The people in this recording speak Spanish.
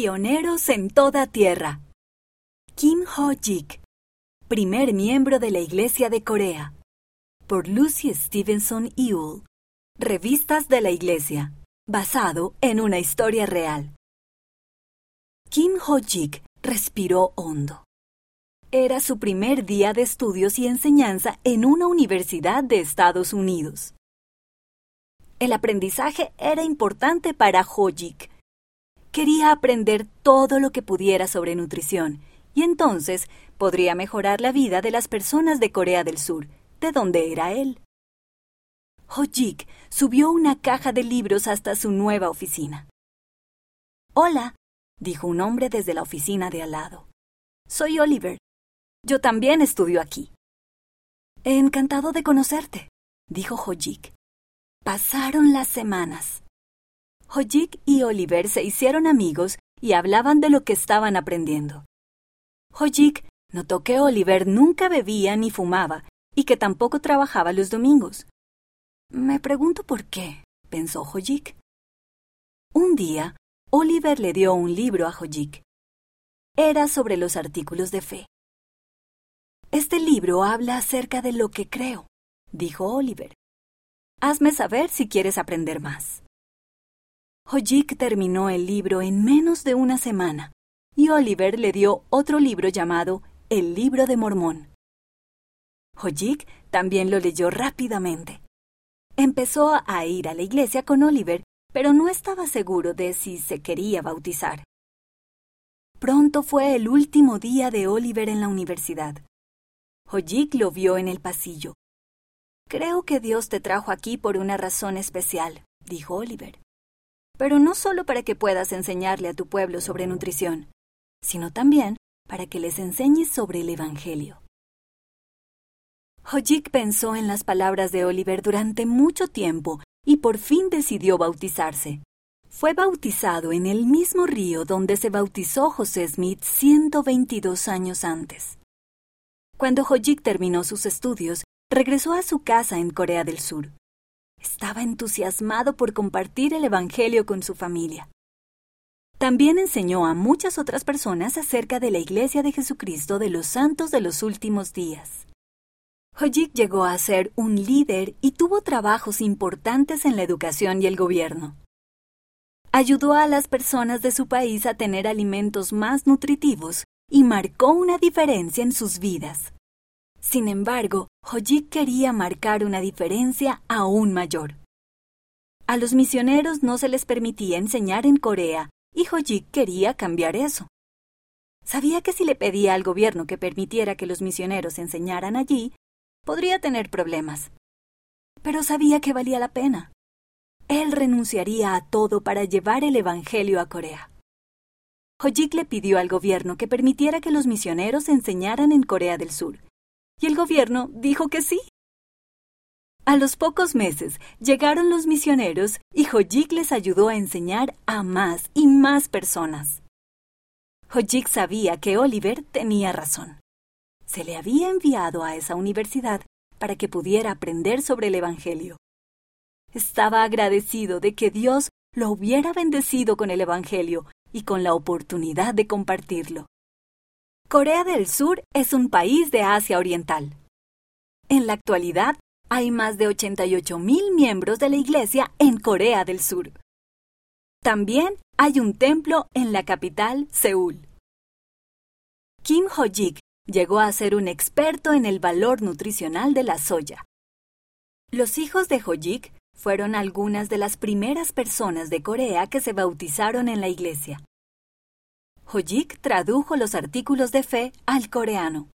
Pioneros en toda tierra. Kim Ho-jik, primer miembro de la Iglesia de Corea. Por Lucy Stevenson Ewell. Revistas de la Iglesia. Basado en una historia real. Kim Ho-jik respiró hondo. Era su primer día de estudios y enseñanza en una universidad de Estados Unidos. El aprendizaje era importante para Ho-jik. Quería aprender todo lo que pudiera sobre nutrición y entonces podría mejorar la vida de las personas de Corea del Sur, de donde era él. Ho-jik subió una caja de libros hasta su nueva oficina. Hola, dijo un hombre desde la oficina de al lado. Soy Oliver. Yo también estudio aquí. Encantado de conocerte, dijo Hojik. Pasaron las semanas. Hojik y Oliver se hicieron amigos y hablaban de lo que estaban aprendiendo. Hojik notó que Oliver nunca bebía ni fumaba y que tampoco trabajaba los domingos. Me pregunto por qué, pensó Hojik. Un día, Oliver le dio un libro a Hojik. Era sobre los artículos de fe. Este libro habla acerca de lo que creo, dijo Oliver. Hazme saber si quieres aprender más. Hojik terminó el libro en menos de una semana y Oliver le dio otro libro llamado El libro de Mormón. Hojik también lo leyó rápidamente. Empezó a ir a la iglesia con Oliver, pero no estaba seguro de si se quería bautizar. Pronto fue el último día de Oliver en la universidad. Hojik lo vio en el pasillo. Creo que Dios te trajo aquí por una razón especial, dijo Oliver. Pero no solo para que puedas enseñarle a tu pueblo sobre nutrición, sino también para que les enseñes sobre el Evangelio. Hojik pensó en las palabras de Oliver durante mucho tiempo y por fin decidió bautizarse. Fue bautizado en el mismo río donde se bautizó José Smith 122 años antes. Cuando Hojik terminó sus estudios, regresó a su casa en Corea del Sur. Estaba entusiasmado por compartir el Evangelio con su familia. También enseñó a muchas otras personas acerca de la Iglesia de Jesucristo de los Santos de los Últimos Días. Hojik llegó a ser un líder y tuvo trabajos importantes en la educación y el gobierno. Ayudó a las personas de su país a tener alimentos más nutritivos y marcó una diferencia en sus vidas. Sin embargo, Hojik quería marcar una diferencia aún mayor. A los misioneros no se les permitía enseñar en Corea y Hojik quería cambiar eso. Sabía que si le pedía al gobierno que permitiera que los misioneros enseñaran allí, podría tener problemas. Pero sabía que valía la pena. Él renunciaría a todo para llevar el Evangelio a Corea. Hojik le pidió al gobierno que permitiera que los misioneros enseñaran en Corea del Sur, y el gobierno dijo que sí. A los pocos meses llegaron los misioneros y Hojik les ayudó a enseñar a más y más personas. Hojik sabía que Oliver tenía razón. Se le había enviado a esa universidad para que pudiera aprender sobre el Evangelio. Estaba agradecido de que Dios lo hubiera bendecido con el Evangelio y con la oportunidad de compartirlo. Corea del Sur es un país de Asia Oriental. En la actualidad, hay más de 88 mil miembros de la Iglesia en Corea del Sur. También hay un templo en la capital, Seúl. Kim Ho-jik llegó a ser un experto en el valor nutricional de la soya. Los hijos de Ho-jik fueron algunas de las primeras personas de Corea que se bautizaron en la iglesia. Hojik tradujo los artículos de fe al coreano.